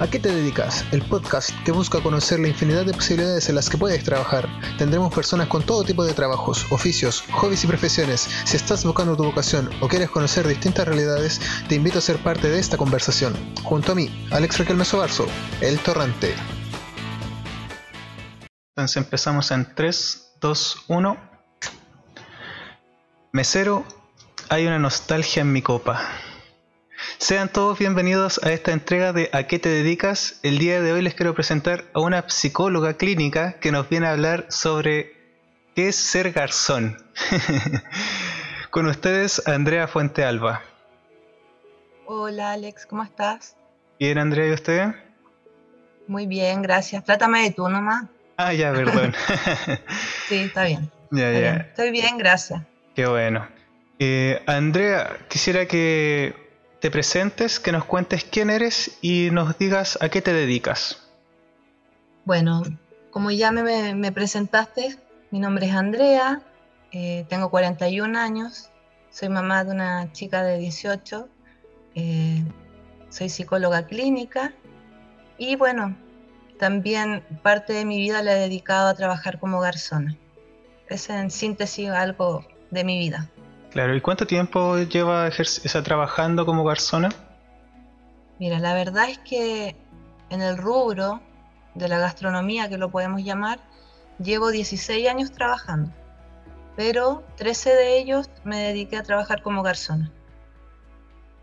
¿A qué te dedicas? El podcast que busca conocer la infinidad de posibilidades en las que puedes trabajar. Tendremos personas con todo tipo de trabajos, oficios, hobbies y profesiones. Si estás buscando tu vocación o quieres conocer distintas realidades, te invito a ser parte de esta conversación. Junto a mí, Alex Raquel Mesobarzo, El Torrante. Entonces empezamos en 3, 2, 1. Mesero, hay una nostalgia en mi copa. Sean todos bienvenidos a esta entrega de ¿A qué te dedicas? El día de hoy les quiero presentar a una psicóloga clínica que nos viene a hablar sobre qué es ser garzón. Con ustedes, Andrea Fuente Alba. Hola Alex, ¿cómo estás? Bien, Andrea, ¿y usted? Muy bien, gracias. Trátame de tú nomás. Ah, ya, perdón. sí, está bien. Ya, ya. Estoy bien, gracias. Qué bueno. Eh, Andrea, quisiera que te presentes, que nos cuentes quién eres y nos digas a qué te dedicas. Bueno, como ya me, presentaste, mi nombre es Andrea, eh, tengo 41 años, soy mamá de una chica de 18, eh, soy psicóloga clínica y bueno, también parte de mi vida la he dedicado a trabajar como garzona. Es en síntesis algo de mi vida. Claro, ¿y cuánto tiempo lleva está trabajando como garzona? Mira, la verdad es que en el rubro de la gastronomía, que lo podemos llamar, llevo 16 años trabajando, pero 13 de ellos me dediqué a trabajar como garzona.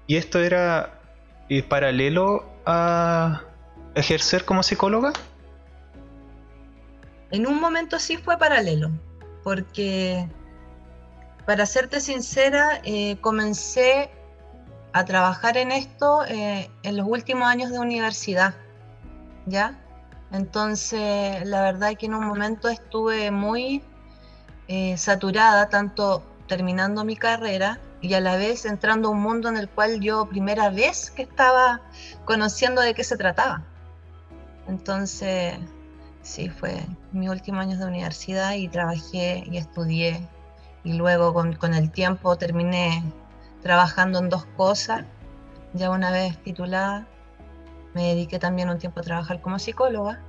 ¿Y esto era eh, paralelo a ejercer como psicóloga? En un momento sí fue paralelo, porque para serte sincera, eh, comencé a trabajar en esto eh, en los últimos años de universidad, ¿ya? Entonces, la verdad es que en un momento estuve muy eh, saturada, tanto terminando mi carrera y a la vez entrando a un mundo en el cual yo primera vez que estaba conociendo de qué se trataba. Entonces, sí, fue mi último años de universidad y trabajé y estudié y luego con, el tiempo terminé trabajando en dos cosas. Ya una vez titulada, me dediqué también un tiempo a trabajar como psicóloga,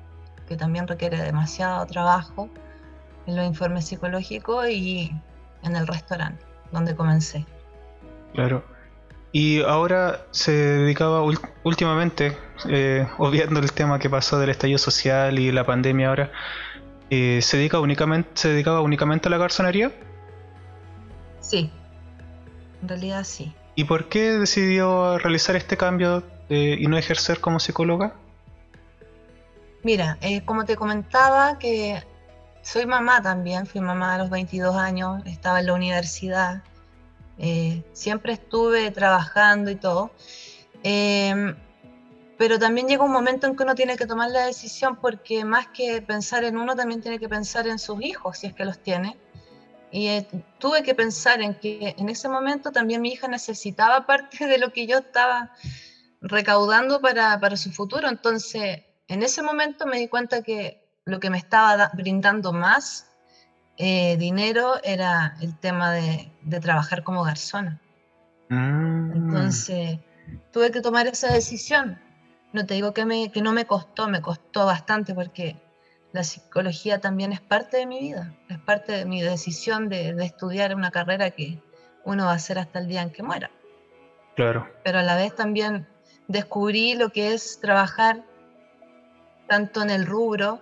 que también requiere demasiado trabajo en los informes psicológicos y en el restaurante, donde comencé. Claro. Y ahora se dedicaba últimamente, eh, obviando el tema que pasó del estallido social y la pandemia ahora, eh, ¿se, dedica únicamente, ¿se dedicaba únicamente a la garzonería? Sí, en realidad sí. ¿Y por qué decidió realizar este cambio y no ejercer como psicóloga? Mira, eh, como te comentaba que soy mamá también, fui mamá a los 22 años, estaba en la universidad, eh, siempre estuve trabajando y todo, em, pero también llega un momento en que uno tiene que tomar la decisión porque más que pensar en uno, también tiene que pensar en sus hijos, si es que los tiene. Y eh, tuve que pensar en que en ese momento también mi hija necesitaba parte de lo que yo estaba recaudando para, para su futuro. Entonces, en ese momento me di cuenta que lo que me estaba brindando más eh, dinero era el tema de, de trabajar como garzona. Mm. Entonces, tuve que tomar esa decisión. No te digo que, me, que no me costó, me costó bastante porque la psicología también es parte de mi vida, es parte de mi decisión de, estudiar una carrera que uno va a hacer hasta el día en que muera. Claro. Pero a la vez también descubrí lo que es trabajar tanto en el rubro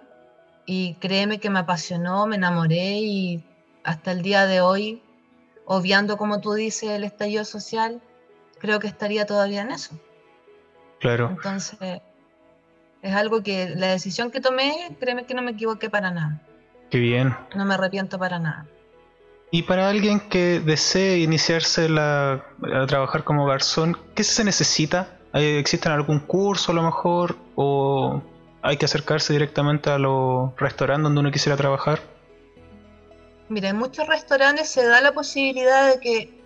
y créeme que me apasionó, me enamoré y hasta el día de hoy, obviando como tú dices el estallido social, creo que estaría todavía en eso. Claro. Entonces, es algo que la decisión que tomé, créeme que no me equivoqué para nada. Qué bien. No me arrepiento para nada. Y para alguien que desee iniciarse a trabajar como garzón, ¿qué se necesita? ¿Existe algún curso a lo mejor? ¿O hay que acercarse directamente a los restaurantes donde uno quisiera trabajar? Mira, en muchos restaurantes se da la posibilidad de que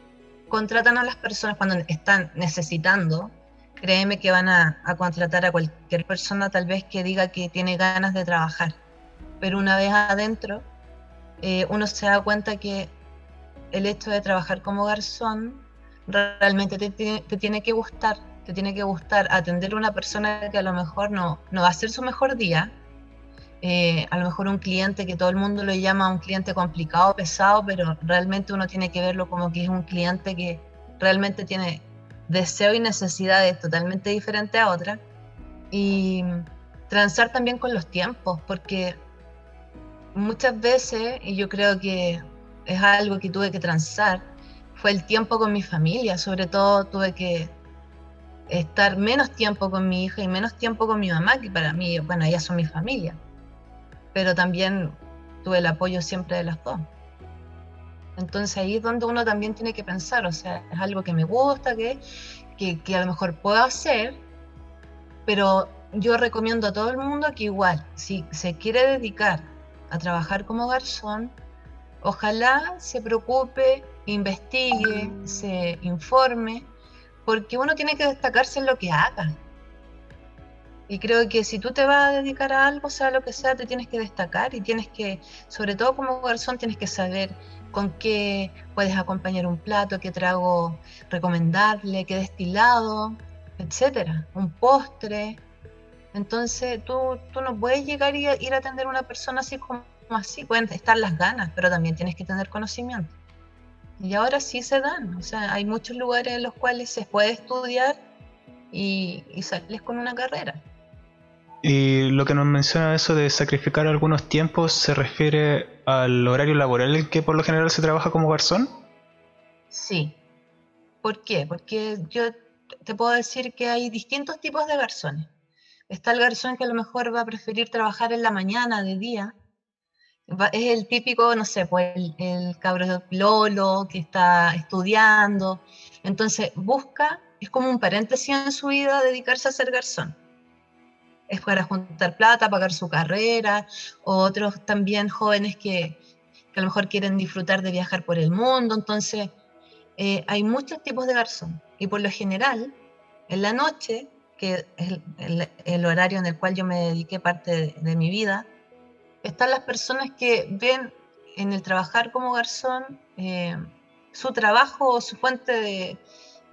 contratan a las personas cuando están necesitando créeme que van a, contratar a cualquier persona tal vez que diga que tiene ganas de trabajar. Pero una vez adentro, eh, uno se da cuenta que el hecho de trabajar como garzón realmente te, tiene que gustar, te tiene que gustar atender a una persona que a lo mejor no, no va a ser su mejor día. Eh, a lo mejor un cliente que todo el mundo lo llama un cliente complicado, pesado, pero realmente uno tiene que verlo como que es un cliente que realmente tiene deseo y necesidades totalmente diferentes a otra. Y transar también con los tiempos, porque muchas veces, y yo creo que es algo que tuve que transar, fue el tiempo con mi familia, sobre todo tuve que estar menos tiempo con mi hija y menos tiempo con mi mamá, que para mí, bueno, ellas son mi familia, pero también tuve el apoyo siempre de las dos. Entonces ahí es donde uno también tiene que pensar, o sea, es algo que me gusta, que, que, a lo mejor puedo hacer, pero yo recomiendo a todo el mundo que igual, si se quiere dedicar a trabajar como garzón, ojalá se preocupe, investigue, se informe, porque uno tiene que destacarse en lo que haga. Y creo que si tú te vas a dedicar a algo, sea lo que sea, te tienes que destacar y tienes que, sobre todo como garzón, tienes que saber con qué puedes acompañar un plato, qué trago recomendarle, qué destilado, etcétera, un postre. Entonces tú, tú no puedes llegar y ir a atender a una persona así como así, pueden estar las ganas, pero también tienes que tener conocimiento. Y ahora sí se dan, o sea, hay muchos lugares en los cuales se puede estudiar y, y sales con una carrera. Y lo que nos menciona eso de sacrificar algunos tiempos se refiere al horario laboral que por lo general se trabaja como garzón. Sí. ¿Por qué? Porque yo te puedo decir que hay distintos tipos de garzones. Está el garzón que a lo mejor va a preferir trabajar en la mañana, de día, es el típico, no sé, pues el, el cabro lolo que está estudiando. Entonces busca, es como un paréntesis en su vida dedicarse a ser garzón. Es para juntar plata, pagar su carrera, o otros también jóvenes que, a lo mejor quieren disfrutar de viajar por el mundo. Entonces, eh, hay muchos tipos de garzón. Y por lo general, en la noche, que es el, horario en el cual yo me dediqué parte de, de mi vida, están las personas que ven en el trabajar como garzón eh, su trabajo o su fuente de,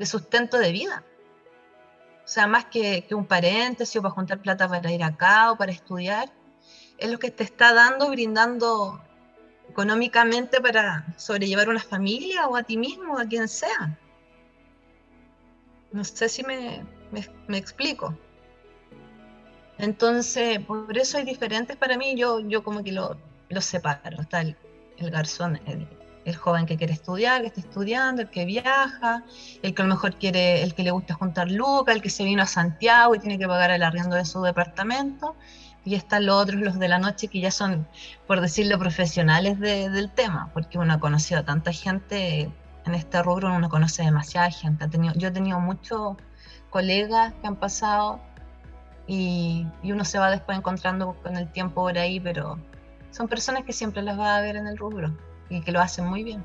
sustento de vida. O sea, más que, un paréntesis o para juntar plata para ir acá o para estudiar, es lo que te está dando, brindando económicamente para sobrellevar una familia o a ti mismo, a quien sea. No sé si me, me explico. Entonces, por eso hay diferentes para mí, yo, yo como que lo, lo separo. Está el, garzón, el, joven que quiere estudiar, que está estudiando, el que viaja, el que a lo mejor quiere, el que le gusta juntar lucas, el que se vino a Santiago y tiene que pagar el arriendo de su departamento. Y están los otros, los de la noche, que ya son, por decirlo, profesionales del tema, porque uno ha conocido a tanta gente en este rubro, uno conoce demasiada gente. Ha tenido, yo he tenido muchos colegas que han pasado y, uno se va después encontrando con el tiempo por ahí, pero son personas que siempre las va a ver en el rubro y que lo hacen muy bien.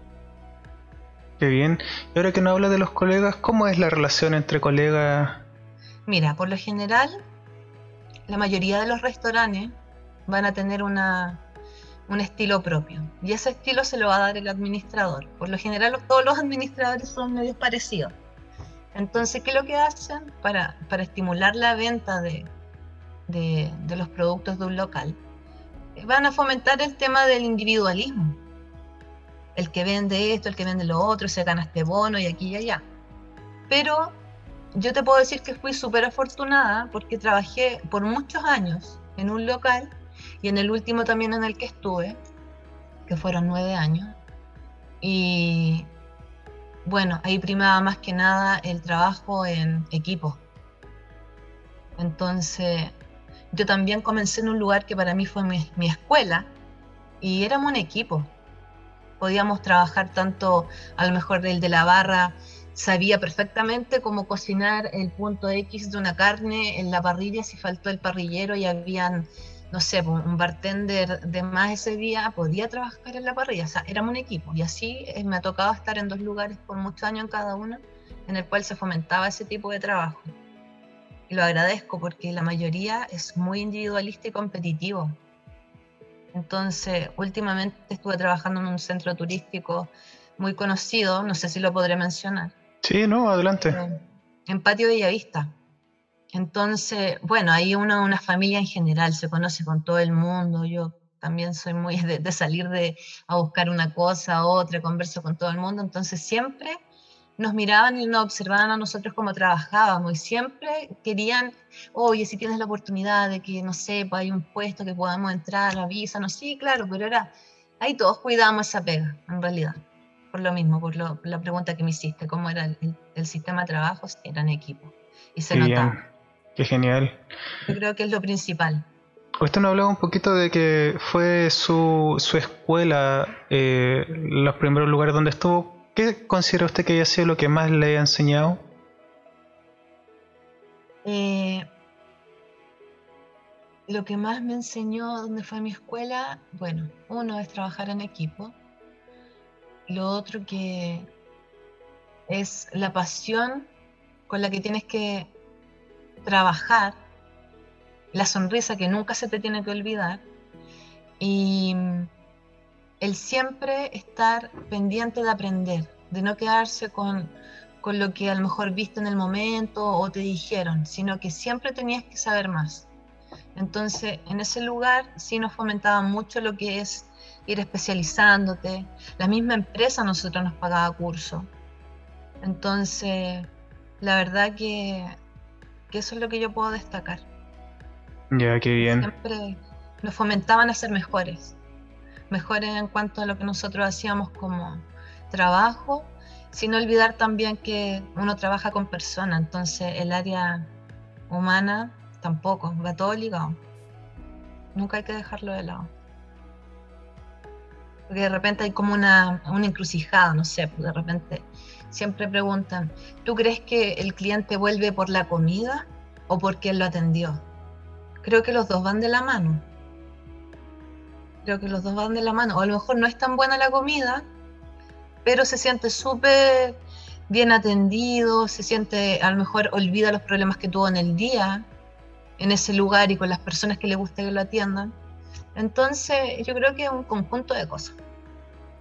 Qué bien. Y ahora que no habla de los colegas, ¿cómo es la relación entre colegas? Mira, por lo general, la mayoría de los restaurantes van a tener una, un estilo propio. Y ese estilo se lo va a dar el administrador. Por lo general, todos los administradores son medios parecidos. Entonces, ¿qué es lo que hacen para, para estimular la venta de, de, los productos de un local? Van a fomentar el tema del individualismo. El que vende esto, el que vende lo otro, se gana este bono y aquí y allá. Pero yo te puedo decir que fui súper afortunada porque trabajé por muchos años en un local y en el último también en el que estuve, que fueron nueve años. Y bueno, ahí primaba más que nada el trabajo en equipo. Entonces, yo también comencé en un lugar que para mí fue mi, escuela y éramos un equipo. Podíamos trabajar tanto, a lo mejor el de la barra sabía perfectamente cómo cocinar el punto X de una carne en la parrilla si faltó el parrillero y habían no sé, un bartender de más ese día podía trabajar en la parrilla, o sea, éramos un equipo y así eh, me ha tocado estar en dos lugares por muchos años en cada uno, en el cual se fomentaba ese tipo de trabajo. Y lo agradezco porque la mayoría es muy individualista y competitivo. Entonces, últimamente estuve trabajando en un centro turístico muy conocido, no sé si lo podré mencionar. Sí, no, adelante. en Patio Bellavista. Entonces, bueno, ahí uno, una familia en general, se conoce con todo el mundo. Yo también soy muy de, salir de, a buscar una cosa, otra, converso con todo el mundo. Entonces, siempre nos miraban y nos observaban a nosotros como trabajábamos y siempre querían, oye, si tienes la oportunidad de que, no sé, pues hay un puesto que podamos entrar, avísanos. Sí, claro, pero era, ahí todos cuidábamos esa pega, en realidad. Por lo mismo, por, la pregunta que me hiciste, cómo era el, sistema de trabajo, era en equipo. Y se notaba. Qué genial. Yo creo que es lo principal. Usted nos hablaba un poquito de que fue su, su escuela eh, los primeros lugares donde estuvo. ¿Qué considera usted que haya sido lo que más le ha enseñado? Eh, lo que más me enseñó donde fue mi escuela, bueno, uno es trabajar en equipo. Lo otro que es la pasión con la que tienes que trabajar, la sonrisa que nunca se te tiene que olvidar y el siempre estar pendiente de aprender, de no quedarse con, con lo que a lo mejor viste en el momento o te dijeron, sino que siempre tenías que saber más. Entonces, en ese lugar sí nos fomentaba mucho lo que es ir especializándote. La misma empresa nosotros nos pagaba curso. Entonces, la verdad que que eso es lo que yo puedo destacar. Ya, qué bien. Siempre nos fomentaban a ser mejores, mejores en cuanto a lo que nosotros hacíamos como trabajo, sin olvidar también que uno trabaja con personas, entonces el área humana tampoco, va todo ligado. Nunca hay que dejarlo de lado. Porque de repente hay como una, encrucijada, no sé, pues de repente siempre preguntan, ¿tú crees que el cliente vuelve por la comida o porque él lo atendió? Creo que los dos van de la mano. Creo que los dos van de la mano. O a lo mejor no es tan buena la comida, pero se siente súper bien atendido, se siente, a lo mejor olvida los problemas que tuvo en el día, en ese lugar y con las personas que le gusta que lo atiendan. Entonces, yo creo que es un conjunto de cosas.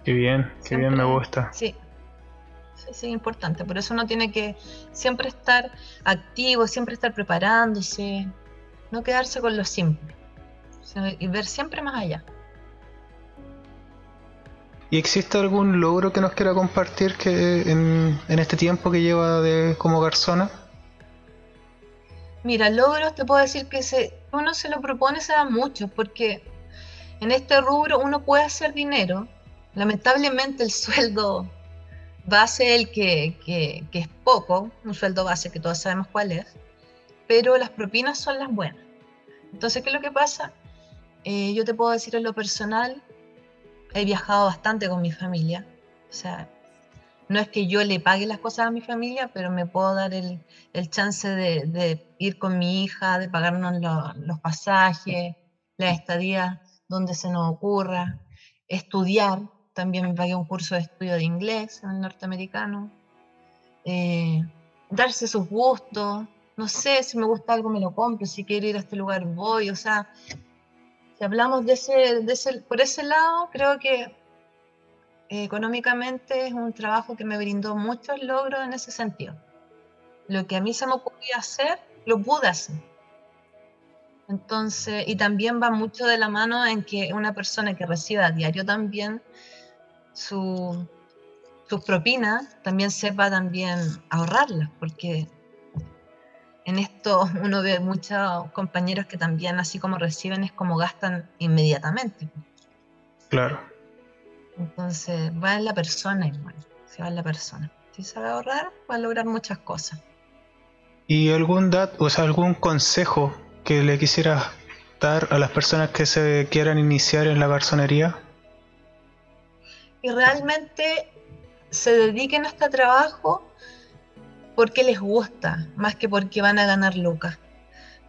Qué bien, qué bien me gusta. Sí, es importante. Por eso uno tiene que siempre estar activo, siempre estar preparándose, no quedarse con lo simple y ver siempre más allá. ¿Y existe algún logro que nos quiera compartir que en, este tiempo que lleva de, como garzona? Mira, logros te puedo decir que se, uno se lo propone se da mucho, porque en este rubro uno puede hacer dinero. Lamentablemente el sueldo base el que, que, es poco, un sueldo base que todos sabemos cuál es, pero las propinas son las buenas. Entonces, ¿qué es lo que pasa? Eh, yo te puedo decir en lo personal, he viajado bastante con mi familia, o sea, no es que yo le pague las cosas a mi familia, pero me puedo dar el, el chance de, ir con mi hija, de pagarnos los pasajes, la estadía donde se nos ocurra, estudiar, también me pagué un curso de estudio de inglés en el norteamericano. Eh, darse sus gustos. No sé, si me gusta algo me lo compro, si quiero ir a este lugar voy. O sea, si hablamos de ese, de ese por ese lado, creo que eh, económicamente es un trabajo que me brindó muchos logros en ese sentido. Lo que a mí se me ocurría hacer, lo pude hacer. Entonces, y también va mucho de la mano en que una persona que recibe a diario también su, sus propinas, también sepa también ahorrarlas, porque en esto uno ve muchos compañeros que también, así como reciben, es como gastan inmediatamente. Claro. Entonces, va en la persona igual, se va en la persona. Si sabe ahorrar, va a lograr muchas cosas. ¿Y algún dato, o sea, algún consejo que le quisiera dar a las personas que se quieran iniciar en la garzonería? y realmente se dediquen a este trabajo porque les gusta, más que porque van a ganar lucas.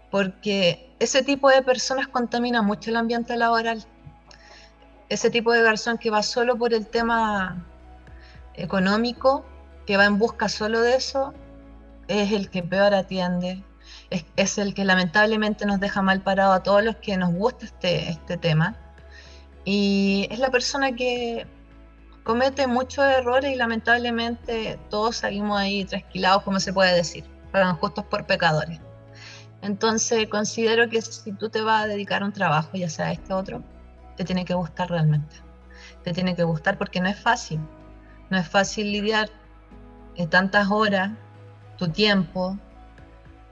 Porque ese tipo de personas contamina mucho el ambiente laboral. Ese tipo de garzón que va solo por el tema económico, que va en busca solo de eso, es el que peor atiende, es, es el que lamentablemente nos deja mal parado a todos los que nos gusta este, este tema. Y es la persona que comete muchos errores y lamentablemente todos salimos ahí trasquilados, como se puede decir. pagan justos por pecadores. Entonces considero que si tú te vas a dedicar a un trabajo, ya sea este o otro, te tiene que gustar realmente. Te tiene que gustar porque no es fácil. No es fácil lidiar en tantas horas, tu tiempo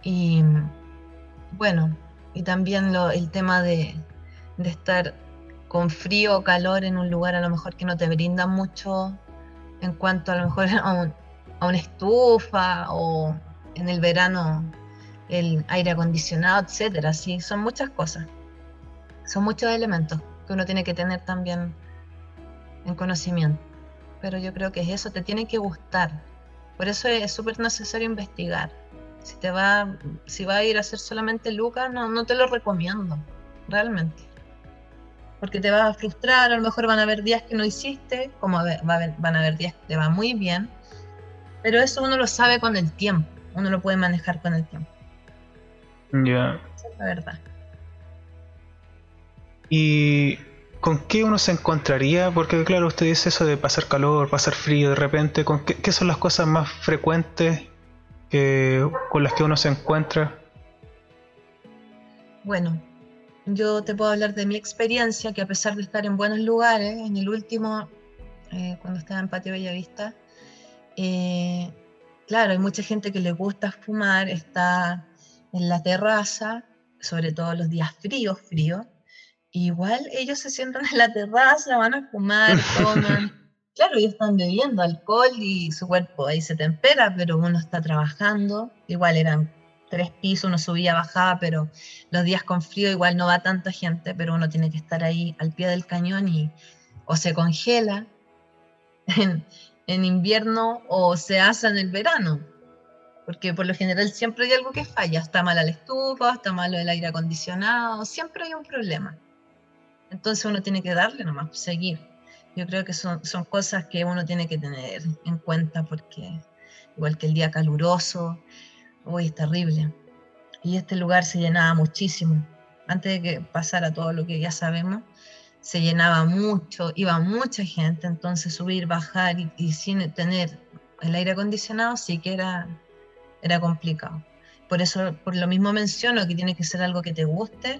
y bueno, y también lo, el tema de, de estar con frío o calor en un lugar a lo mejor que no te brinda mucho en cuanto a lo mejor a, a una estufa o en el verano el aire acondicionado, etcétera. Sí, son muchas cosas. Son muchos elementos que uno tiene que tener también en conocimiento. Pero yo creo que es eso, te tiene que gustar. Por eso es súper necesario investigar. Si te va, si va a ir a hacer solamente Lucas, no, no te lo recomiendo, realmente. Porque te va a frustrar, a lo mejor van a haber días que no hiciste, como van a haber días que te va muy bien, pero eso uno lo sabe con el tiempo, uno lo puede manejar con el tiempo. Ya. es la verdad. ¿Y con qué uno se encontraría? Porque claro, usted dice eso de pasar calor, pasar frío de repente. ¿con qué, son las cosas más frecuentes que, con las que uno se encuentra? Bueno, yo te puedo hablar de mi experiencia, que a pesar de estar en buenos lugares, en el último, eh, cuando estaba en Patio Bellavista, eh, claro, hay mucha gente que le gusta fumar, está en la terraza, sobre todo los días fríos, fríos, igual ellos se sientan en la terraza, van a fumar, toman. Claro, ellos están bebiendo alcohol y su cuerpo ahí se tempera, pero uno está trabajando. Igual eran tres pisos, uno subía, bajaba, pero los días con frío igual no va tanta gente, pero uno tiene que estar ahí al pie del cañón y o se congela en, invierno o se asa en el verano porque por lo general siempre hay algo que falla, está mala la estufa, está malo el aire acondicionado, siempre hay un problema. Entonces uno tiene que darle nomás, seguir. Yo creo que son cosas que uno tiene que tener en cuenta porque igual que el día caluroso, hoy es terrible. Y este lugar se llenaba muchísimo. Antes de que pasara todo lo que ya sabemos, se llenaba mucho, iba mucha gente, entonces subir, bajar y, sin tener el aire acondicionado sí que era era complicado. Por eso, por lo mismo menciono que tiene que ser algo que te guste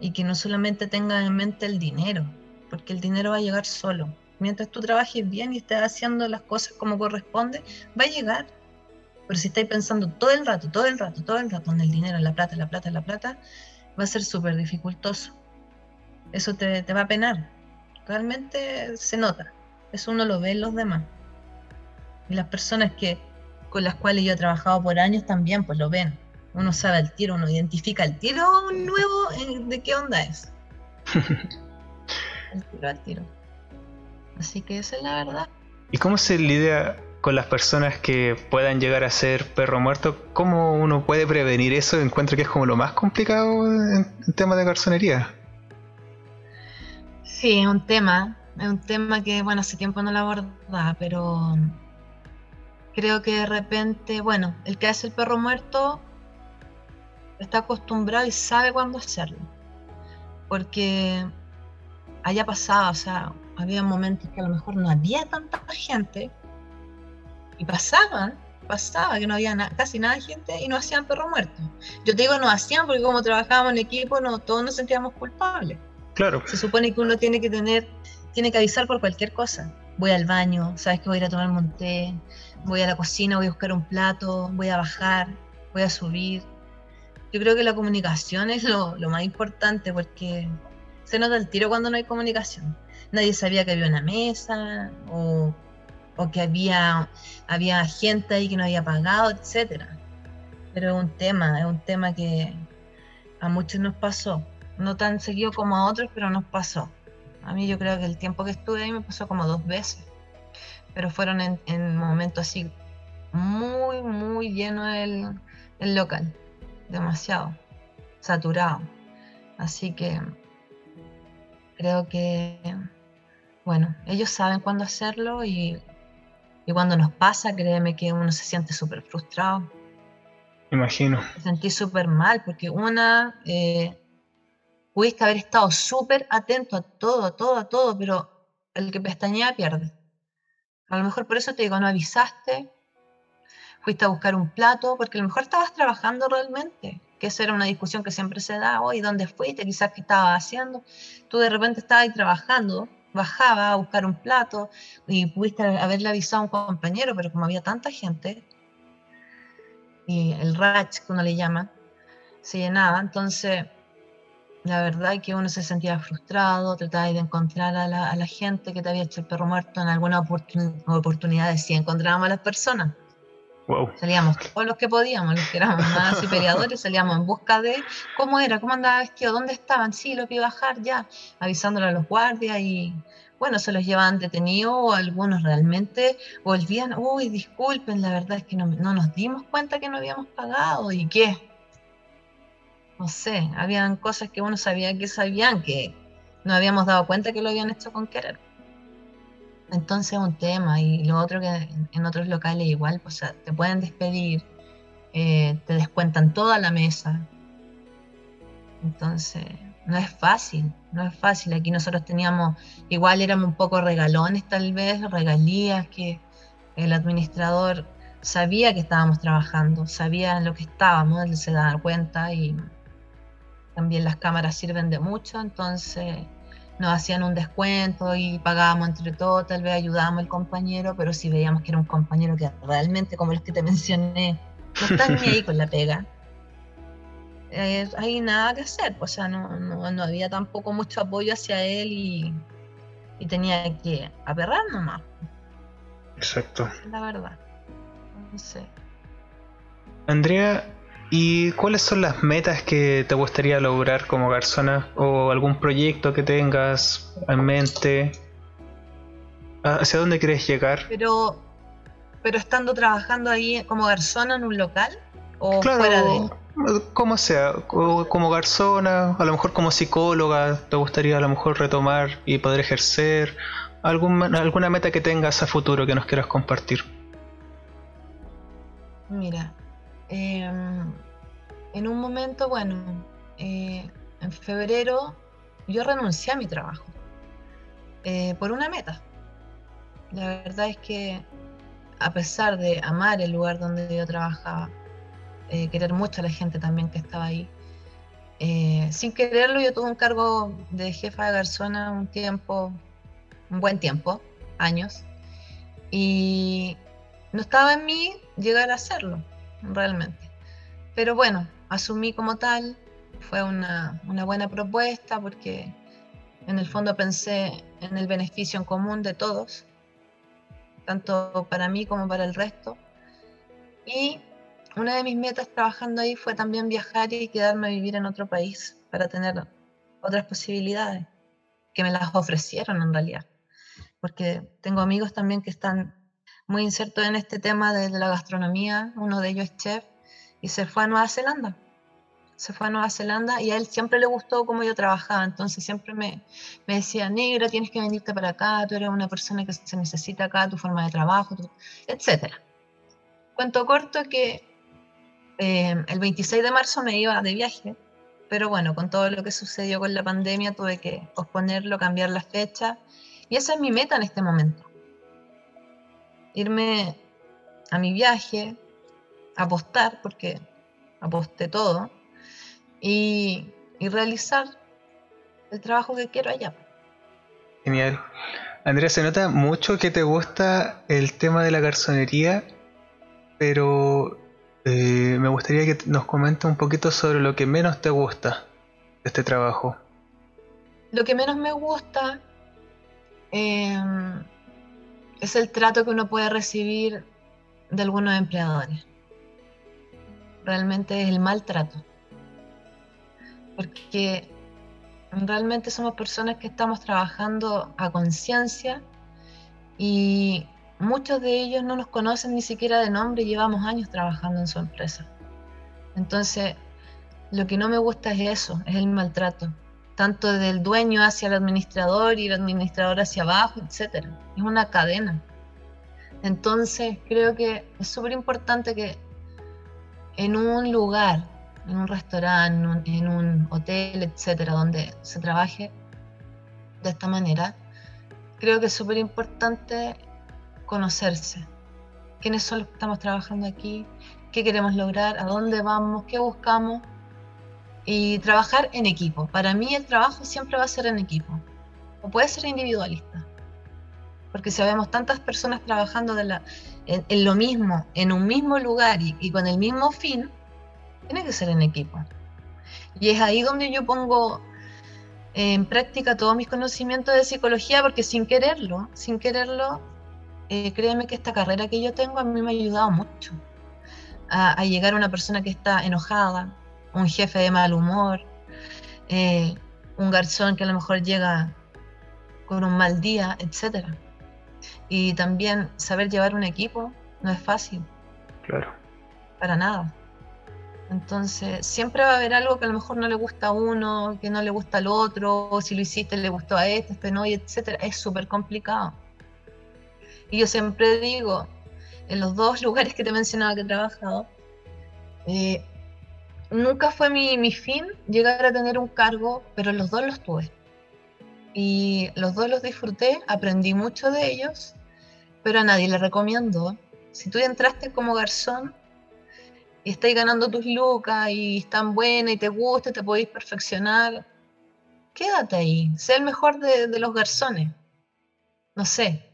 y que no solamente tengas en mente el dinero, porque el dinero va a llegar solo. Mientras tú trabajes bien y estés haciendo las cosas como corresponde, va a llegar. Pero si estáis pensando todo el rato, todo el rato, todo el rato en el dinero, en la plata, en la plata, en la plata, va a ser súper dificultoso. Eso te, te va a penar. Realmente se nota. Eso uno lo ve en los demás. Y las personas que con las cuales yo he trabajado por años también, pues lo ven. Uno sabe el tiro, uno identifica el tiro nuevo eh, de qué onda es. el tiro al tiro. Así que esa es la verdad. ¿Y cómo se lidia con las personas que puedan llegar a ser perro muerto? ¿Cómo uno puede prevenir eso? Encuentro que es como lo más complicado en, en tema de garzonería. Sí, es un tema. Es un tema que, bueno, hace tiempo no lo abordaba, pero creo que de repente, bueno, el que hace el perro muerto está acostumbrado y sabe cuándo hacerlo. Porque haya pasado, o sea, había momentos que a lo mejor no había tanta gente y pasaba, pasaba que no había casi nada de gente y no hacían perro muerto. Yo te digo no hacían porque como trabajábamos en equipo, no, todos nos sentíamos culpables. Claro. Se supone que uno tiene que tener, tiene que avisar por cualquier cosa. Voy al baño, sabes que voy a ir a tomar un té, voy a la cocina, voy a buscar un plato, voy a bajar, voy a subir. Yo creo que la comunicación es lo, más importante porque se nota el tiro cuando no hay comunicación. Nadie sabía que había una mesa o, que había, había gente ahí que no había pagado, etc. Pero es un tema, es un tema que a muchos nos pasó. No tan seguido como a otros, pero nos pasó. A mí yo creo que el tiempo que estuve ahí me pasó como dos veces pero fueron en, en momentos así muy, muy lleno el, el local, demasiado saturado. Así que creo que, bueno, ellos saben cuándo hacerlo y, y cuando nos pasa, créeme que uno se siente súper frustrado. Imagino. Me sentí súper mal porque una, eh, pudiste haber estado súper atento a todo, a todo, a todo, pero el que pestañea pierde. A lo mejor por eso te digo, no avisaste, fuiste a buscar un plato, porque a lo mejor estabas trabajando realmente, que esa era una discusión que siempre se da hoy, ¿dónde fuiste? Quizás qué estabas haciendo. Tú de repente estabas ahí trabajando, bajaba a buscar un plato y pudiste haberle avisado a un compañero, pero como había tanta gente, y el ratch que uno le llama, se llenaba, entonces la verdad es que uno se sentía frustrado, trataba de encontrar a la, gente que te había hecho el perro muerto en alguna oportunidad, oportunidad, si encontrábamos a las personas. Salíamos todos los que podíamos, los que éramos más y peleadores, salíamos en busca de cómo era, cómo andaba vestido, dónde estaban, sí, lo que iba a bajar ya, avisándole a los guardias y bueno, se los llevaban detenidos o algunos realmente volvían, uy, disculpen, la verdad es que no, no nos dimos cuenta que no habíamos pagado y qué. No sé, habían cosas que uno sabía que sabían que no habíamos dado cuenta que lo habían hecho con querer. Entonces un tema y lo otro que en otros locales igual, pues, te pueden despedir, eh, te descuentan toda la mesa. Entonces, no es fácil, no es fácil. Aquí nosotros teníamos, igual éramos un poco regalones tal vez, regalías que el administrador sabía que estábamos trabajando, sabía en lo que estábamos, él se daba cuenta y también las cámaras sirven de mucho, entonces nos hacían un descuento y pagábamos entre todos, tal vez ayudábamos al compañero, pero si veíamos que era un compañero que realmente, como los que te mencioné, no están ni ahí con la pega, eh, hay nada que hacer, pues, o sea, no, no, había tampoco mucho apoyo hacia él y, y tenía que aperrar nomás. Exacto. La verdad. No sé. Andrea, ¿Y cuáles son las metas que te gustaría lograr como garzona? ¿O algún proyecto que tengas en mente? ¿Hacia dónde quieres llegar? Pero, pero estando trabajando ahí como garzona en un local o fuera de como sea, como garzona, a lo mejor como psicóloga, te gustaría a lo mejor retomar y poder ejercer algún, alguna meta que tengas a futuro que nos quieras compartir. Mira, Em, en un momento, bueno, eh, en febrero yo renuncié a mi trabajo eh, por una meta. La verdad es que a pesar de amar el lugar donde yo trabajaba, eh, querer mucho a la gente también que estaba ahí, sin quererlo yo tuve un cargo de jefa de garzona un tiempo, un buen tiempo, años, y no estaba en mí llegar a hacerlo realmente. Pero bueno, asumí como tal, fue una, buena propuesta porque en el fondo pensé en el beneficio en común de todos, tanto para mí como para el resto. Y una de mis metas trabajando ahí fue también viajar y quedarme a vivir en otro país para tener otras posibilidades que me las ofrecieron en realidad. Porque tengo amigos también que están muy inserto en este tema de, la gastronomía, uno de ellos es chef, y se fue a Nueva Zelanda. Se fue a Nueva Zelanda y a él siempre le gustó cómo yo trabajaba, entonces siempre me, me decía, negra, tienes que venirte para acá, tú eres una persona que se necesita acá, tu forma de trabajo, etc. Cuento corto que eh, el 26 de marzo me iba de viaje, pero bueno, con todo lo que sucedió con la pandemia tuve que posponerlo, cambiar la fecha, y esa es mi meta en este momento irme a mi viaje, apostar, porque aposté todo, y, realizar el trabajo que quiero allá. Genial. Andrea, se nota mucho que te gusta el tema de la garzonería, pero eh, me gustaría que nos comentes un poquito sobre lo que menos te gusta de este trabajo. Lo que menos me gusta eh, es el trato que uno puede recibir de algunos empleadores. Realmente es el maltrato. Porque realmente somos personas que estamos trabajando a conciencia y muchos de ellos no nos conocen ni siquiera de nombre y llevamos años trabajando en su empresa. Entonces, lo que no me gusta es eso, es el maltrato tanto del dueño hacia el administrador y el administrador hacia abajo, etc. Es una cadena. Entonces creo que es súper importante que en un lugar, en un restaurante, en un hotel, etcétera, donde se trabaje de esta manera, creo que es súper importante conocerse, quiénes son los que estamos trabajando aquí, qué queremos lograr, a dónde vamos, qué buscamos y trabajar en equipo. Para mí el trabajo siempre va a ser en equipo, o puede ser individualista, porque si vemos tantas personas trabajando en, lo mismo, en un mismo lugar y, con el mismo fin, tiene que ser en equipo. Y es ahí donde yo pongo en práctica todos mis conocimientos de psicología, porque sin quererlo, sin quererlo, eh, créeme que esta carrera que yo tengo a mí me ha ayudado mucho a, a llegar a una persona que está enojada, un jefe de mal humor, eh, un garzón que a lo mejor llega con un mal día, etc. Y también saber llevar un equipo no es fácil. Claro. Para nada. Entonces, siempre va a haber algo que a lo mejor no le gusta a uno, que no le gusta al otro, o si lo hiciste le gustó a este, este no, y etcétera. Es súper complicado. Y yo siempre digo, en los dos lugares que te mencionaba que he trabajado, eh, nunca fue mi, fin llegar a tener un cargo, pero los dos los tuve. Y los dos los disfruté, aprendí mucho de ellos, pero a nadie le recomiendo. Si tú entraste como garzón y estás ganando tus lucas y están buena y te gusta, te podéis perfeccionar, quédate ahí, sé el mejor de, de los garzones. No sé,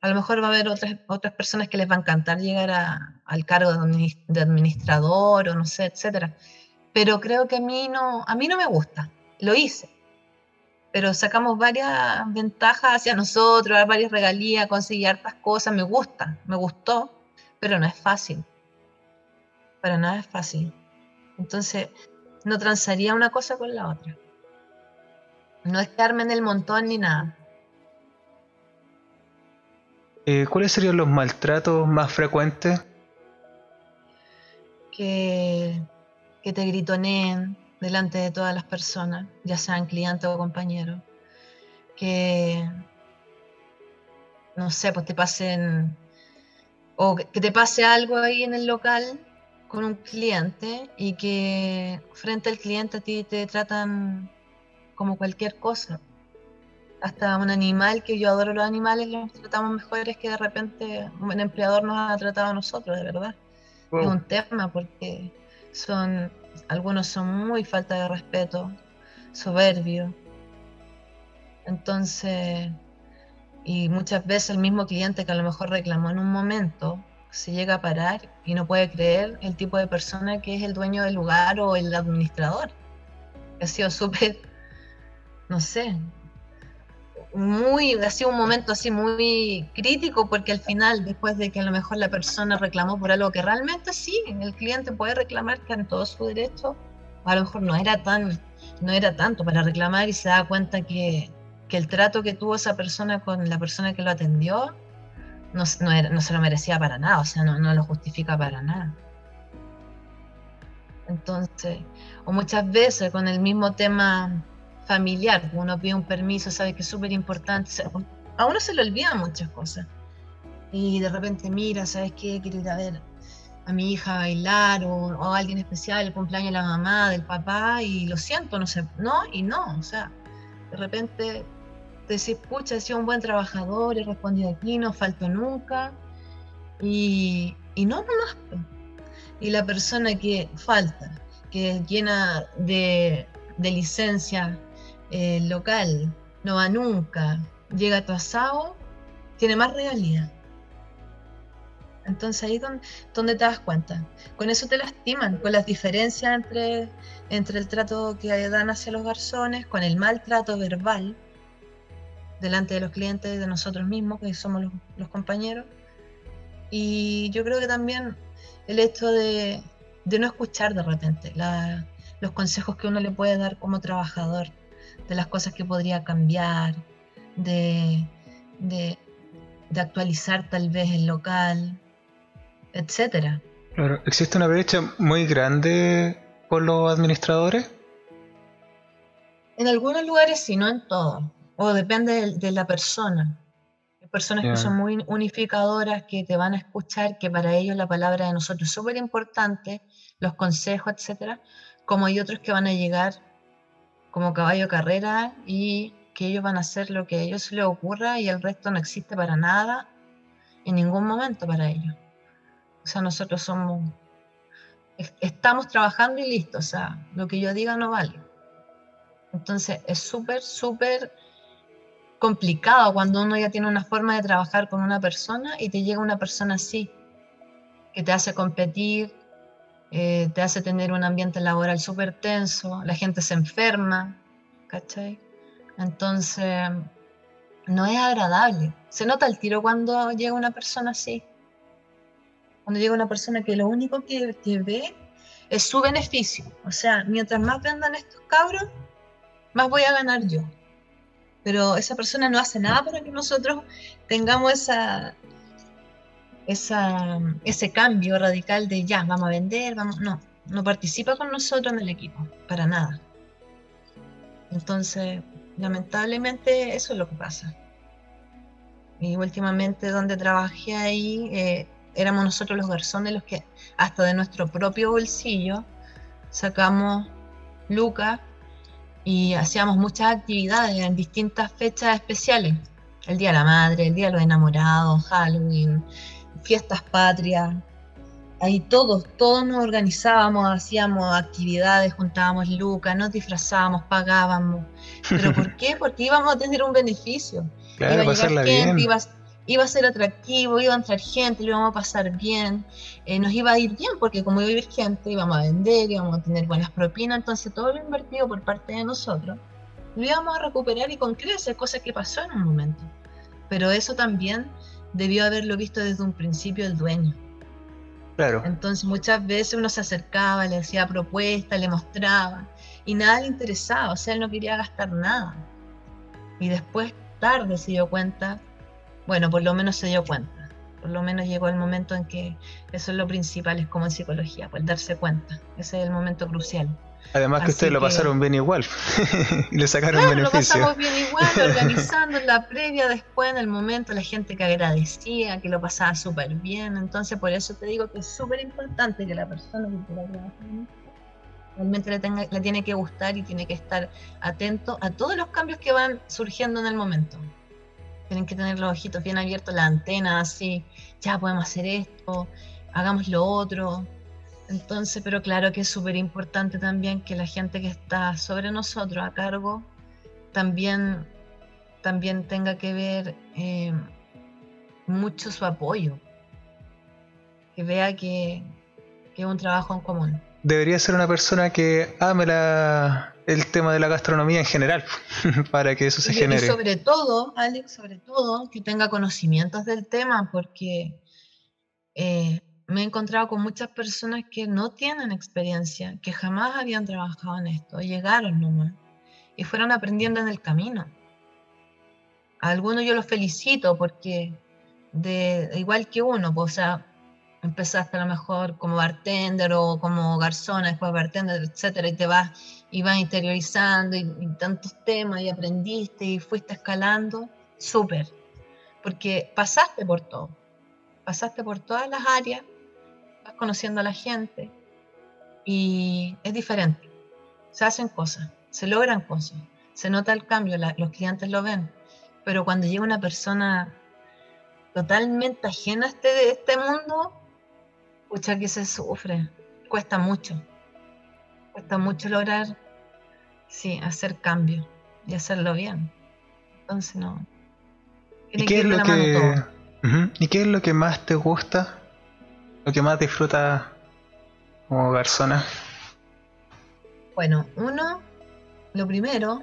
a lo mejor va a haber otras, otras personas que les va a encantar llegar al cargo de administrador o no sé, etcétera. Pero creo que a mí no, a mí no me gusta. Lo hice. Pero sacamos varias ventajas hacia nosotros, varias regalías, conseguí hartas cosas. Me gusta, me gustó, pero no es fácil. Para nada es fácil. Entonces, no transaría una cosa con la otra. No es quedarme en el montón ni nada. Eh, ¿Cuáles serían los maltratos más frecuentes? Que, que te gritoneen delante de todas las personas, ya sean clientes o compañeros. Que, no sé, pues te pasen, o que te pase algo ahí en el local con un cliente y que frente al cliente a ti te tratan como cualquier cosa hasta un animal, que yo adoro los animales, los tratamos mejores que de repente un empleador nos ha tratado a nosotros, de verdad. Es un tema porque son, algunos son muy falta de respeto, soberbio. Entonces, y muchas veces el mismo cliente que a lo mejor reclamó en un momento, se llega a parar y no puede creer el tipo de persona que es el dueño del lugar o el administrador. Ha sido súper, no sé, muy, ha sido un momento así muy crítico porque al final, después de que a lo mejor la persona reclamó por algo que realmente sí, el cliente puede reclamar que en todo su derecho, a lo mejor no era tan, no era tanto para reclamar y se da cuenta que, que el trato que tuvo esa persona con la persona que lo atendió no, no, se lo merecía para nada, o sea, no, no lo justifica para nada. Entonces, o muchas veces con el mismo tema familiar, uno pide un permiso, sabe que es súper importante, a uno se le olvidan muchas cosas. Y de repente mira, ¿sabes qué? Quiero ir a ver a mi hija bailar o, a alguien especial, el cumpleaños de la mamá, del papá, y lo siento, no sé, no y no, o sea, de repente te decís, pucha, he sido un buen trabajador, he respondido aquí, no falto nunca, y, y no, no más. Y la persona que falta, que llena de, de licencia el local no va nunca, llega atrasado, tiene más realidad. Entonces ahí es donde, te das cuenta. Con eso te lastiman, con las diferencias entre, entre el trato que dan hacia los garzones, con el maltrato verbal delante de los clientes de nosotros mismos, que somos los, compañeros. Y yo creo que también el hecho de, no escuchar de repente los consejos que uno le puede dar como trabajador de las cosas que podría cambiar, de, de, actualizar tal vez el local, etcétera. Claro, ¿existe una brecha muy grande con los administradores? En algunos lugares sí, no en todos. O depende de, la persona. Hay personas que son muy unificadoras, que te van a escuchar, que para ellos la palabra de nosotros es súper importante, los consejos, etcétera. Como hay otros que van a llegar como caballo carrera y que ellos van a hacer lo que a ellos les ocurra y el resto no existe para nada en ningún momento para ellos. O sea, nosotros somos, estamos trabajando y listo, o sea, lo que yo diga no vale. Entonces es súper, súper complicado cuando uno ya tiene una forma de trabajar con una persona y te llega una persona así, que te hace competir, eh, te hace tener un ambiente laboral súper tenso, la gente se enferma, ¿cachai? Entonces, no es agradable. Se nota el tiro cuando llega una persona así. Cuando llega una persona que lo único que, que ve es su beneficio. O sea, mientras más vendan estos cabros, más voy a ganar yo. Pero esa persona no hace nada para que nosotros tengamos esa, ese cambio radical de ya, vamos a vender, vamos, no, no participa con nosotros en el equipo, para nada. Entonces, lamentablemente eso es lo que pasa. Y últimamente donde trabajé ahí, eh, éramos nosotros los garzones los que hasta de nuestro propio bolsillo sacamos lucas y hacíamos muchas actividades en distintas fechas especiales. El Día de la Madre, el Día de los Enamorados, Halloween, fiestas patrias. Ahí todos, todos nos organizábamos, hacíamos actividades, juntábamos lucas, nos disfrazábamos, pagábamos. ¿Pero por qué? Porque íbamos a tener un beneficio. Claro, iba a llegar gente, iba a ser atractivo, iba a entrar gente, lo íbamos a pasar bien, eh, nos iba a ir bien porque como iba a ir gente, íbamos a vender, íbamos a tener buenas propinas, entonces todo lo invertido por parte de nosotros lo íbamos a recuperar y con creces, cosa que pasó en un momento. Pero eso también debió haberlo visto desde un principio el dueño. Claro. Entonces muchas veces uno se acercaba, le hacía propuestas, le mostraba y nada le interesaba, o sea, él no quería gastar nada. Y después tarde se dio cuenta bueno, por lo menos se dio cuenta. Por lo menos llegó el momento en que eso es lo principal, es como en psicología, pues darse cuenta. Ese es el momento crucial. Además que ustedes lo pasaron bien igual y le sacaron claro, beneficio. Lo pasamos bien igual, organizando en la previa, después en el momento, la gente que agradecía, que lo pasaba súper bien. Entonces, por eso te digo que es súper importante que la persona que quiera trabajar realmente le, tenga, le tiene que gustar y tiene que estar atento a todos los cambios que van surgiendo en el momento. Tienen que tener los ojitos bien abiertos, la antena así, ya podemos hacer esto, hagamos lo otro. Entonces, pero claro que es súper importante también que la gente que está sobre nosotros a cargo también, también tenga que ver eh, mucho su apoyo, que vea que, que es un trabajo en común. Debería ser una persona que ame la, el tema de la gastronomía en general, para que eso se genere. Y sobre todo, Alex, sobre todo, que tenga conocimientos del tema, porque eh, me he encontrado con muchas personas que no tienen experiencia, que jamás habían trabajado en esto, llegaron nomás, y fueron aprendiendo en el camino. A algunos yo los felicito porque, de, igual que uno, pues, o sea, empezaste a lo mejor como bartender o como garzona, después bartender, etcétera, y te vas y vas interiorizando y, tantos temas y aprendiste y fuiste escalando, súper, porque pasaste por todo, pasaste por todas las áreas, vas conociendo a la gente y es diferente, se hacen cosas, se logran cosas, se nota el cambio, los clientes lo ven, pero cuando llega una persona totalmente ajena a este, este mundo, Escucha que se sufre, cuesta mucho. Cuesta mucho lograr, sí, hacer cambio y hacerlo bien. Entonces no. ¿Y qué, es lo que, ¿Y qué es lo que más te gusta? ¿Lo que más disfrutas como persona? Bueno, uno, lo primero,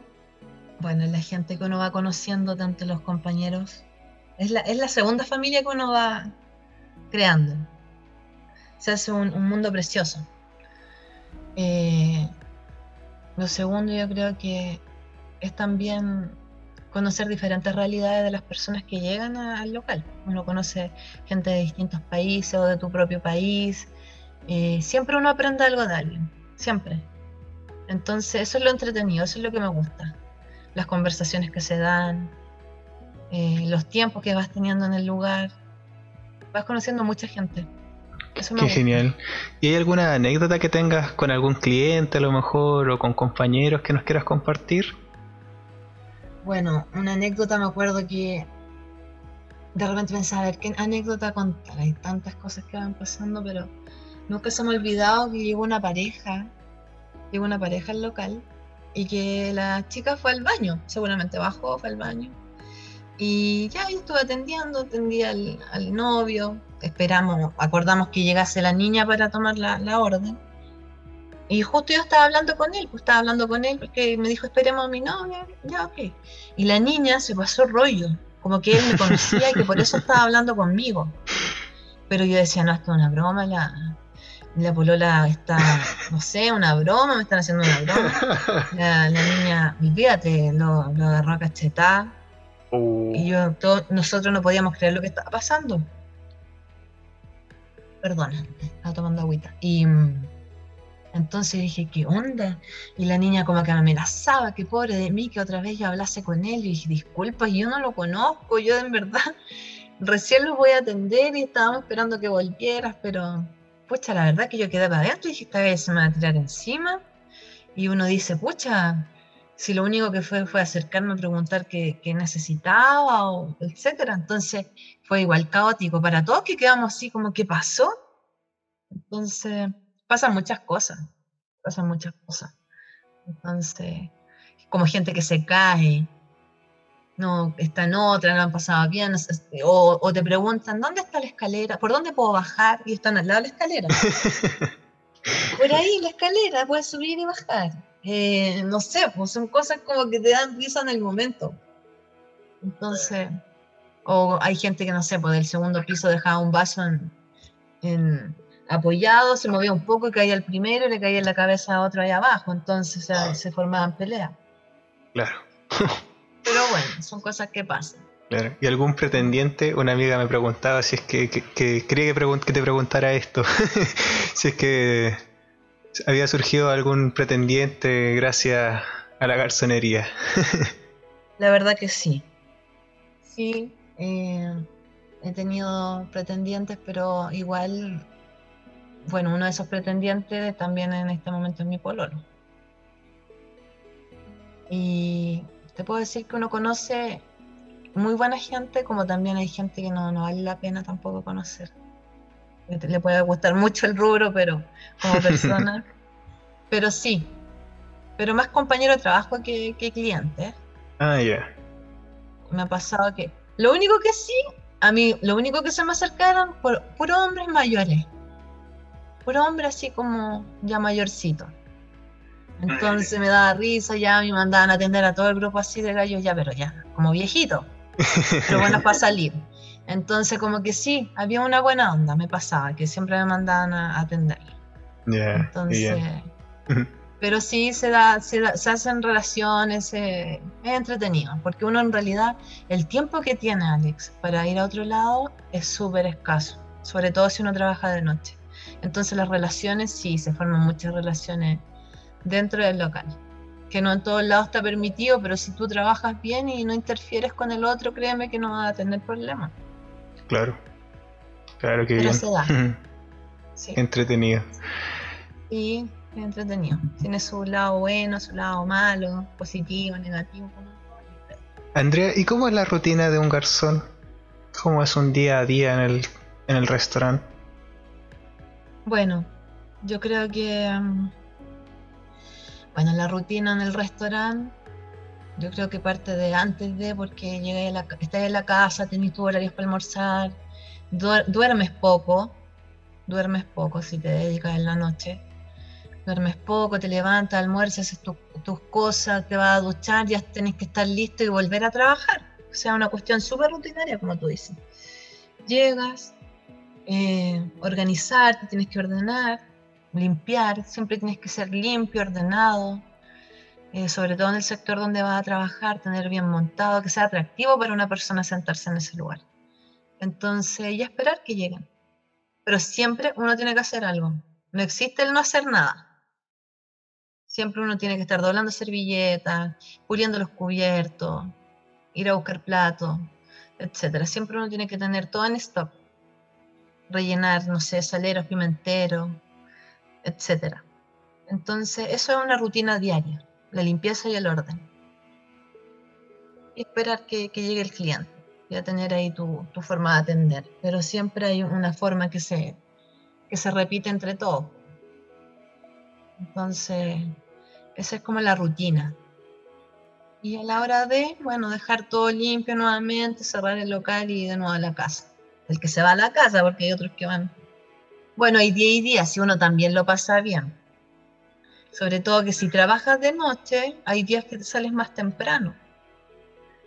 bueno, es la gente que uno va conociendo, tanto los compañeros. Es la, es la segunda familia que uno va creando se hace un, mundo precioso. Eh, lo segundo yo creo que es también conocer diferentes realidades de las personas que llegan al local. Uno conoce gente de distintos países o de tu propio país. Eh, siempre uno aprende algo de alguien, siempre. Entonces eso es lo entretenido, eso es lo que me gusta. Las conversaciones que se dan, eh, los tiempos que vas teniendo en el lugar. Vas conociendo mucha gente. Qué genial. ¿Y hay alguna anécdota que tengas con algún cliente a lo mejor o con compañeros que nos quieras compartir? Bueno, una anécdota me acuerdo que de repente pensaba, a ver, ¿qué anécdota contar? Hay tantas cosas que van pasando, pero nunca se me ha olvidado que llegó una pareja, llegó una pareja al local y que la chica fue al baño, seguramente bajó, fue al baño. Y ya yo estuve atendiendo, atendí al, novio, esperamos, acordamos que llegase la niña para tomar la, la, orden. Y justo yo estaba hablando con él, pues estaba hablando con él porque me dijo, esperemos a mi novia, ya, ok. Y la niña se pasó rollo, como que él me conocía y que por eso estaba hablando conmigo. Pero yo decía, no, esto es una broma, la, la polola está, no sé, una broma, me están haciendo una broma. La, niña, olvídate, lo, lo agarró a cachetar. Oh. Y yo, nosotros no podíamos creer lo que estaba pasando. Perdona, estaba tomando agüita. Y mm, entonces dije, ¿qué onda? Y la niña como que me amenazaba, que pobre de mí, que otra vez yo hablase con él. Y dije, disculpa, yo no lo conozco, yo en verdad recién lo voy a atender y estábamos esperando que volvieras, pero pucha, la verdad que yo quedaba adentro y dije, esta vez se me va a tirar encima. Y uno dice, pucha, si lo único que fue fue acercarme a preguntar qué, necesitaba, o etcétera. Entonces fue igual caótico para todos que quedamos así como, ¿qué pasó? Entonces, pasan muchas cosas, pasan muchas cosas. Entonces, como gente que se cae, no, está en otra, no han pasado bien, o, o, te preguntan, ¿dónde está la escalera? ¿Por dónde puedo bajar? Y están al lado de la escalera. Por ahí la escalera, puedes subir y bajar. Eh, no sé, pues son cosas como que te dan risa en el momento. Entonces, o hay gente que no sé, pues del segundo piso dejaba un vaso en apoyado, se movía un poco y caía el primero y le caía en la cabeza a otro ahí abajo. Entonces se formaban peleas. Claro. Pero bueno, son cosas que pasan. Claro. Y algún pretendiente, una amiga me preguntaba si es que, que, que quería que, que, te preguntara esto. si es que había surgido algún pretendiente gracias a la garzonería. la verdad que sí. Sí, eh, he tenido pretendientes, pero igual bueno, uno de esos pretendientes también en este momento es mi pololo. Y te puedo decir que uno conoce muy buena gente, como también hay gente que no, vale la pena tampoco conocer. Le puede gustar mucho el rubro, pero como persona. pero sí, pero más compañero de trabajo que, cliente. Ah, ya. Me ha pasado que. Lo único que sí, a mí, lo único que se me acercaron, por puros hombres mayores puro hombre así como ya mayorcito. Entonces me daba risa, ya me mandaban a atender a todo el grupo así de gallos, ya, pero ya, como viejito. Pero bueno, para salir. Entonces, como que sí, había una buena onda, me pasaba, que siempre me mandaban a atender. Entonces, pero sí se, da, se, hacen relaciones, es entretenido, porque uno en realidad, el tiempo que tiene Alex para ir a otro lado es súper escaso, sobre todo si uno trabaja de noche. Entonces las relaciones, sí, se forman muchas relaciones dentro del local, que no en todos lados está permitido, pero si tú trabajas bien y no interfieres con el otro, créeme que no vas a tener problemas. Claro, claro que bien. sí. Entretenido. Y entretenido. Tiene su lado bueno, su lado malo, positivo, negativo. Andrea, ¿y cómo es la rutina de un garzón? ¿Cómo es un día a día en el, en el restaurante? Bueno, yo creo que, mm, bueno, la rutina en el restaurante, yo creo que parte de antes de, porque llegué a la, estás en la casa, tenés tus horarios para almorzar, duermes poco, duermes poco si te dedicas en la noche, duermes poco, te levantas, almuerzas, haces tus cosas, te vas a duchar, ya tenés que estar listo y volver a trabajar. O sea, una cuestión súper rutinaria, como tú dices. Llegas, eh, organizarte, tienes que ordenar, limpiar, siempre tienes que ser limpio, ordenado, eh, sobre todo en el sector donde vas a trabajar, tener bien montado, que sea atractivo para una persona sentarse en ese lugar. Entonces, y esperar que lleguen. Pero siempre uno tiene que hacer algo. No existe el no hacer nada. Siempre uno tiene que estar doblando servilletas, puliendo los cubiertos, ir a buscar platos, etc. Siempre uno tiene que tener todo en stock rellenar, no sé, saleros, pimenteros, etc. Entonces, eso es una rutina diaria, la limpieza y el orden. Y esperar que, llegue el cliente. ya tener ahí tu, tu, forma de atender, pero siempre hay una forma que se, que se repite entre todos. Entonces, esa es como la rutina. Y a la hora de, bueno, dejar todo limpio nuevamente, cerrar el local y de nuevo a la casa. El que se va a la casa, porque hay otros que van. Bueno, hay día y día, si uno también lo pasa bien. Sobre todo que si trabajas de noche, hay días que te sales más temprano.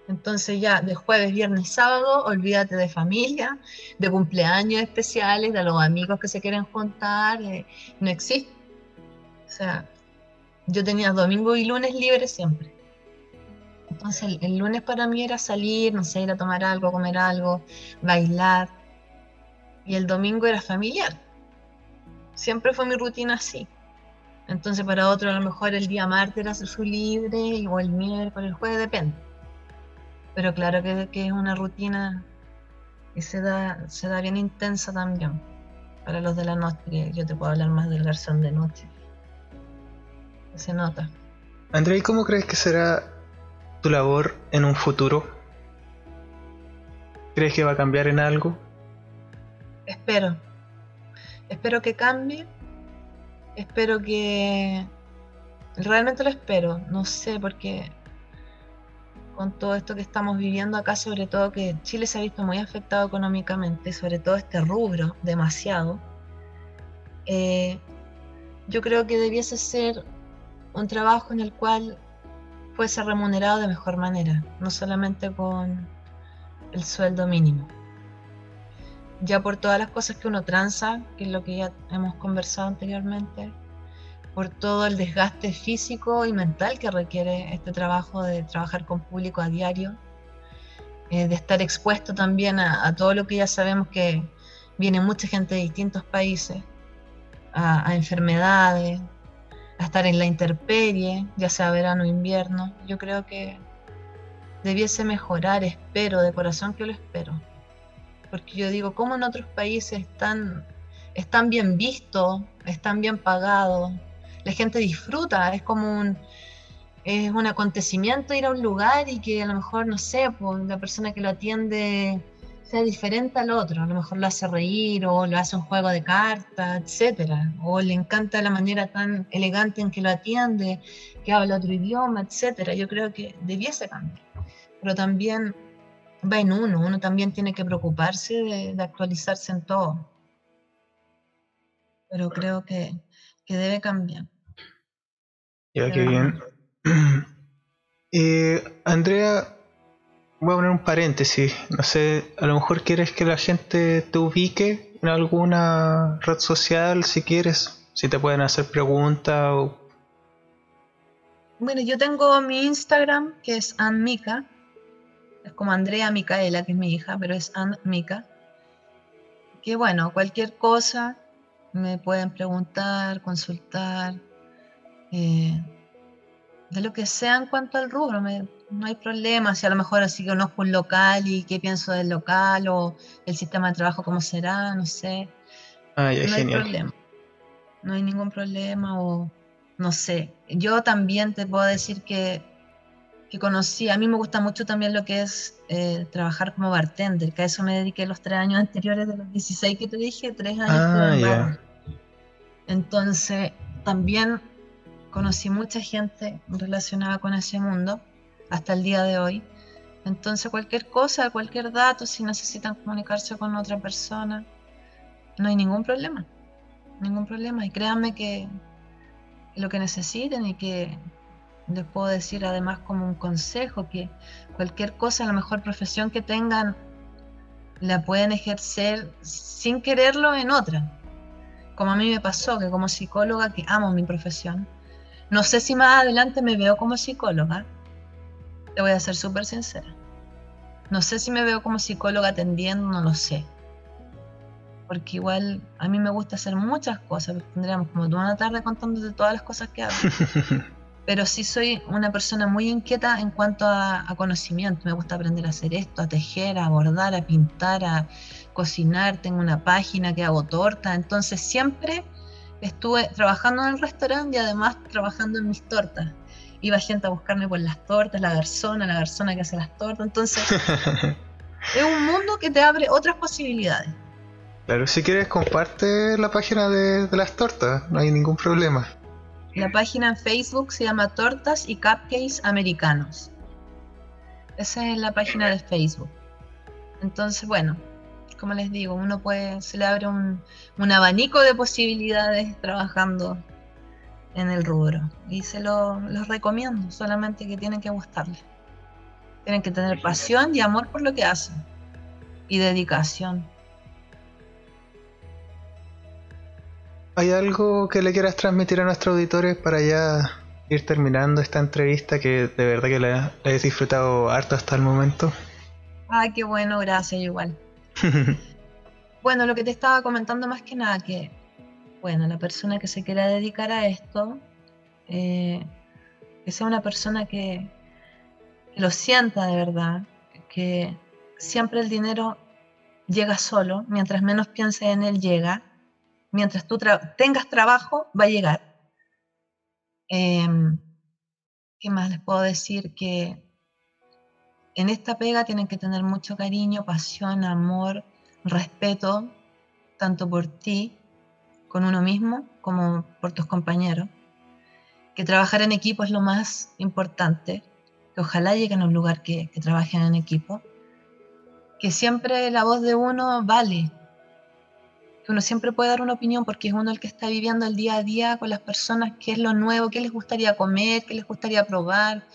Entonces ya de jueves, viernes, sábado, olvídate de familia, de cumpleaños especiales, de los amigos que se quieren juntar, eh, no existe. O sea, yo tenía domingo y lunes libres siempre. Entonces el, lunes para mí era salir, no sé, ir a tomar algo, comer algo, bailar. Y el domingo era familiar. Siempre fue mi rutina así. Entonces para otro a lo mejor el día martes era su libre, o el miércoles, el jueves, depende. Pero claro que, que, es una rutina que se da, se da bien intensa también. Para los de la noche, yo te puedo hablar más del garzón de noche. Se nota. André, ¿y cómo crees que será tu labor en un futuro? ¿Crees que va a cambiar en algo? Espero. Espero que cambie espero que... Realmente lo espero, no sé, porque con todo esto que estamos viviendo acá, sobre todo que Chile se ha visto muy afectado económicamente, sobre todo este rubro, demasiado, eh, yo creo que debiese ser un trabajo en el cual fuese remunerado de mejor manera, no solamente con el sueldo mínimo. Ya por todas las cosas que uno tranza, que es lo que ya hemos conversado anteriormente, por todo el desgaste físico y mental que requiere este trabajo de trabajar con público a diario, eh, de estar expuesto también a, todo lo que ya sabemos que viene mucha gente de distintos países, a enfermedades, a estar en la intemperie, ya sea verano o invierno. Yo creo que debiese mejorar, espero, de corazón que lo espero porque yo digo, ¿cómo en otros países están, están bien vistos, están bien pagados? La gente disfruta, es como un, es un acontecimiento ir a un lugar y que a lo mejor, no sé, pues, la persona que lo atiende sea diferente al otro, a lo mejor lo hace reír o lo hace un juego de cartas, etcétera, o le encanta la manera tan elegante en que lo atiende, que habla otro idioma, etcétera. Yo creo que debiese cambiar, pero también va en uno, uno también tiene que preocuparse de, actualizarse en todo. Pero creo que, debe cambiar. Ya, qué bien. Eh, Andrea, voy a poner un paréntesis. No sé, a lo mejor quieres que la gente te ubique en alguna red social, si quieres, si te pueden hacer preguntas o... Bueno, yo tengo mi Instagram, que es Anmica, es como Andrea Micaela, que es mi hija, pero es Ann Mica. Que bueno, cualquier cosa me pueden preguntar, consultar, eh, de lo que sea en cuanto al rubro, no hay problema. Si a lo mejor así conozco un local y qué pienso del local o el sistema de trabajo cómo será, no sé. Ah, no hay problema. No hay ningún problema o no sé. Yo también te puedo decir que que conocí. A mí me gusta mucho también lo que es eh, trabajar como bartender, que a eso me dediqué los tres años anteriores de los 16 que te dije, tres años. Ah, Entonces, también conocí mucha gente relacionada con ese mundo hasta el día de hoy. Entonces, cualquier cosa, cualquier dato, si necesitan comunicarse con otra persona, no hay ningún problema. Ningún problema. Y créanme que lo que necesiten y que les puedo decir además como un consejo que cualquier cosa, la mejor profesión que tengan, la pueden ejercer sin quererlo en otra. Como a mí me pasó, que como psicóloga, que amo mi profesión, no sé si más adelante me veo como psicóloga, te voy a ser súper sincera. No sé si me veo como psicóloga atendiendo, no lo sé. Porque igual a mí me gusta hacer muchas cosas, tendríamos como toda una tarde contándote todas las cosas que hago. pero sí soy una persona muy inquieta en cuanto a, conocimiento. Me gusta aprender a hacer esto, a tejer, a bordar, a pintar, a cocinar. Tengo una página que hago torta. Entonces siempre estuve trabajando en el restaurante y además trabajando en mis tortas. Iba gente a buscarme por las tortas, la garzona, la garzona que hace las tortas. Entonces es un mundo que te abre otras posibilidades. Claro, si quieres comparte la página de, las tortas, no hay ningún problema. La página en Facebook se llama Tortas y Cupcakes Americanos. Esa es la página de Facebook. Entonces, bueno, como les digo, uno puede, se le abre un, abanico de posibilidades trabajando en el rubro. Y se lo, los recomiendo, solamente que tienen que gustarle. Tienen que tener pasión y amor por lo que hacen. Y dedicación. ¿Hay algo que le quieras transmitir a nuestros auditores para ya ir terminando esta entrevista que de verdad que la, he disfrutado harto hasta el momento? Ay, qué bueno, gracias, igual. bueno, lo que te estaba comentando más que nada, que, bueno, la persona que se quiera dedicar a esto, eh, que sea una persona que, lo sienta de verdad, que siempre el dinero llega solo, mientras menos piense en él llega, mientras tú tengas trabajo, va a llegar. Em, ¿Qué más les puedo decir? Que en esta pega tienen que tener mucho cariño, pasión, amor, respeto, tanto por ti, con uno mismo, como por tus compañeros. Que trabajar en equipo es lo más importante, que ojalá lleguen a un lugar que, que trabajen en equipo. Que siempre la voz de uno vale, uno siempre puede dar una opinión porque es uno el que está viviendo el día a día con las personas, qué es lo nuevo, qué les gustaría comer, qué les gustaría probar,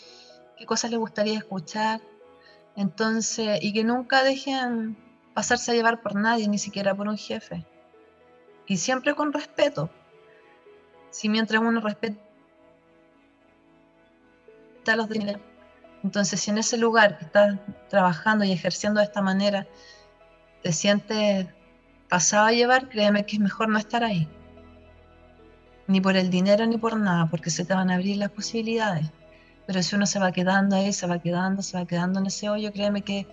qué cosas les gustaría escuchar. Entonces, y que nunca dejen pasarse a llevar por nadie, ni siquiera por un jefe. Y siempre con respeto. Si mientras uno respeta a los demás. Entonces, si en ese lugar que estás trabajando y ejerciendo de esta manera, te sientes pasado a llevar, créeme que es mejor no estar ahí. Ni por el dinero ni por nada, porque se te van a abrir las posibilidades. Pero si uno se va quedando ahí, se va quedando, se va quedando en ese hoyo, créeme que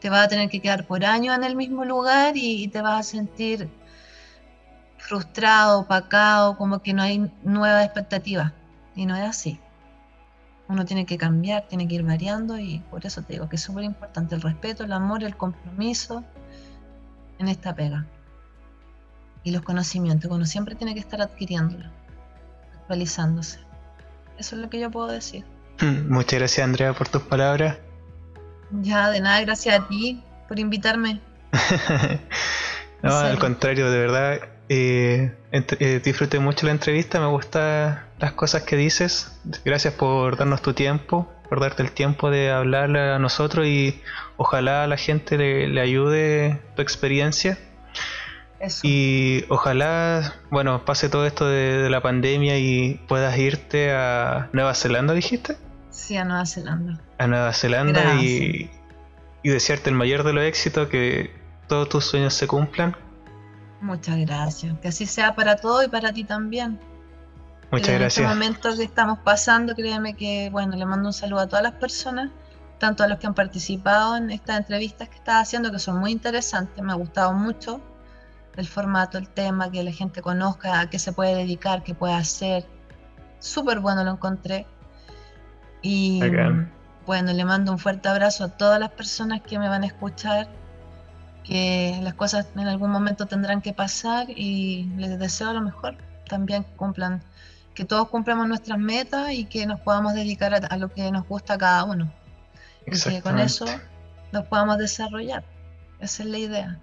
te vas a tener que quedar por años en el mismo lugar y, te vas a sentir frustrado, opacado, como que no hay nuevas expectativas. Y no es así. Uno tiene que cambiar, tiene que ir variando y por eso te digo que es súper importante el respeto, el amor, el compromiso en esta pega. Y los conocimientos, uno siempre tiene que estar adquiriéndolos, actualizándose. Eso es lo que yo puedo decir. Muchas gracias Andrea por tus palabras. Ya, de nada, gracias a ti por invitarme. no, al contrario, de verdad, eh, eh, disfruté mucho la entrevista, me gustan las cosas que dices. Gracias por darnos tu tiempo, por darte el tiempo de hablarle a nosotros y ojalá a la gente le, ayude tu experiencia. Y ojalá, bueno, pase todo esto de, la pandemia y puedas irte a Nueva Zelanda, dijiste. Sí, a Nueva Zelanda. A Nueva Zelanda y, y desearte el mayor de los éxitos, que todos tus sueños se cumplan Muchas gracias. Que así sea para todos y para ti también. Muchas gracias. En este momento que estamos pasando, créeme que, bueno, le mando un saludo a todas las personas, tanto a los que han participado en estas entrevistas que estás haciendo, que son muy interesantes, me ha gustado mucho el formato, el tema, que la gente conozca a qué se puede dedicar, qué puede hacer. Súper bueno lo encontré. Y bueno, le mando un fuerte abrazo a todas las personas que me van a escuchar que las cosas en algún momento tendrán que pasar y les deseo lo mejor. También cumplan, que todos cumplamos nuestras metas y que nos podamos dedicar a, lo que nos gusta a cada uno. Y que con eso nos podamos desarrollar. Esa es la idea,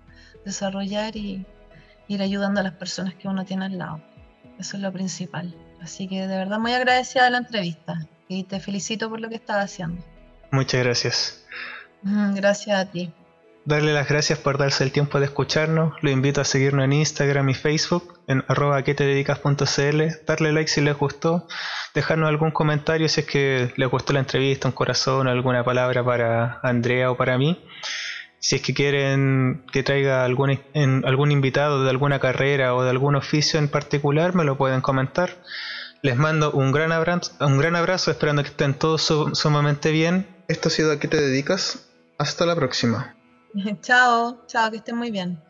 desarrollar y ir ayudando a las personas que uno tiene al lado. Eso es lo principal. Así que de verdad muy agradecida de la entrevista y te felicito por lo que estás haciendo. Muchas gracias. Gracias a ti darle las gracias por darse el tiempo de escucharnos. Lo invito a seguirnos en Instagram y Facebook, en arroba que te dedicas.cl, darle like si les gustó, dejarnos algún comentario si es que les gustó la entrevista, un corazón, alguna palabra para Andrea o para mí. Si es que quieren que traiga algún, algún invitado de alguna carrera o de algún oficio en particular, me lo pueden comentar. Les mando un gran abrazo, un gran abrazo esperando que estén todos sumamente bien. Esto ha sido a qué te dedicas. Hasta la próxima. Chao, chao, que estén muy bien.